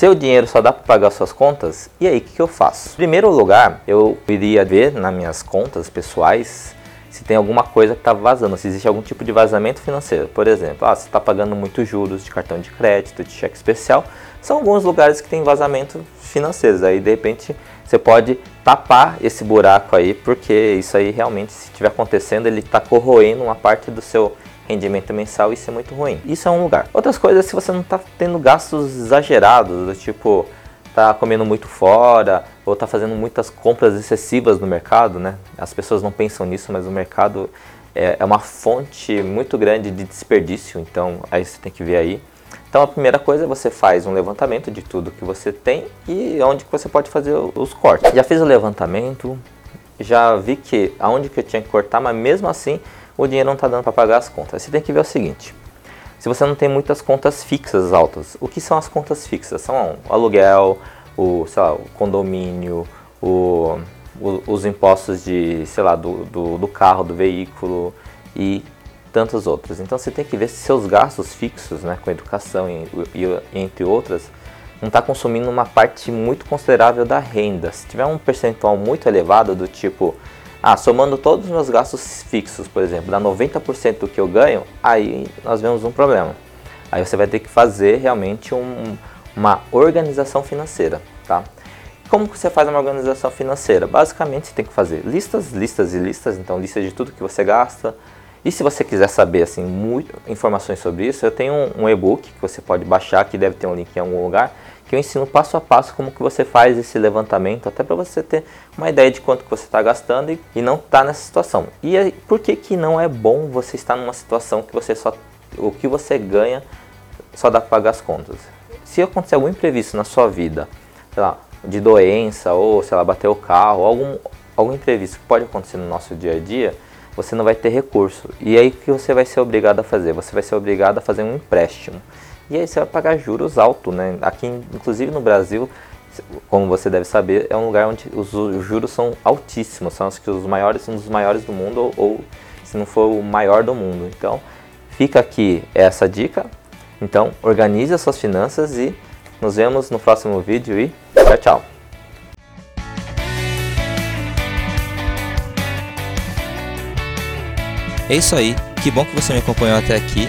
Seu dinheiro só dá para pagar suas contas? E aí, o que, que eu faço? Em primeiro lugar, eu iria ver nas minhas contas pessoais se tem alguma coisa que está vazando, se existe algum tipo de vazamento financeiro. Por exemplo, ah, você está pagando muitos juros de cartão de crédito, de cheque especial. São alguns lugares que tem vazamento financeiro. Aí, de repente, você pode tapar esse buraco aí, porque isso aí realmente, se estiver acontecendo, ele está corroendo uma parte do seu rendimento mensal, isso é muito ruim. Isso é um lugar. Outras coisas, se você não está tendo gastos exagerados, do tipo tá comendo muito fora ou tá fazendo muitas compras excessivas no mercado, né? As pessoas não pensam nisso, mas o mercado é, é uma fonte muito grande de desperdício, então aí você tem que ver aí. Então a primeira coisa é você faz um levantamento de tudo que você tem e onde que você pode fazer os cortes. Já fiz o levantamento, já vi que aonde que eu tinha que cortar, mas mesmo assim o dinheiro não está dando para pagar as contas. Você tem que ver o seguinte: se você não tem muitas contas fixas altas, o que são as contas fixas? São o aluguel, o, lá, o condomínio, o, o, os impostos de, sei lá, do, do, do, carro, do veículo e tantos outros. Então você tem que ver se seus gastos fixos, né, com educação e, e entre outras, não está consumindo uma parte muito considerável da renda. Se tiver um percentual muito elevado do tipo ah, somando todos os meus gastos fixos, por exemplo, dá 90% do que eu ganho, aí nós vemos um problema. Aí você vai ter que fazer realmente um, uma organização financeira, tá? Como que você faz uma organização financeira? Basicamente você tem que fazer listas, listas e listas, então lista de tudo que você gasta. E se você quiser saber assim muito informações sobre isso, eu tenho um, um e-book que você pode baixar, que deve ter um link em algum lugar, que eu ensino passo a passo como que você faz esse levantamento, até para você ter uma ideia de quanto que você está gastando e, e não estar tá nessa situação. E aí, por que, que não é bom você estar numa situação que você só o que você ganha só dá para pagar as contas? Se acontecer algum imprevisto na sua vida, sei lá, de doença ou sei lá, bater o carro, algum, algum imprevisto que pode acontecer no nosso dia a dia, você não vai ter recurso. E aí o que você vai ser obrigado a fazer? Você vai ser obrigado a fazer um empréstimo. E aí você vai pagar juros altos, né? Aqui, inclusive no Brasil, como você deve saber, é um lugar onde os juros são altíssimos, são os, os maiores, um dos maiores do mundo, ou, ou se não for o maior do mundo. Então, fica aqui essa dica. Então, organize as suas finanças e nos vemos no próximo vídeo e tchau, tchau. É isso aí, que bom que você me acompanhou até aqui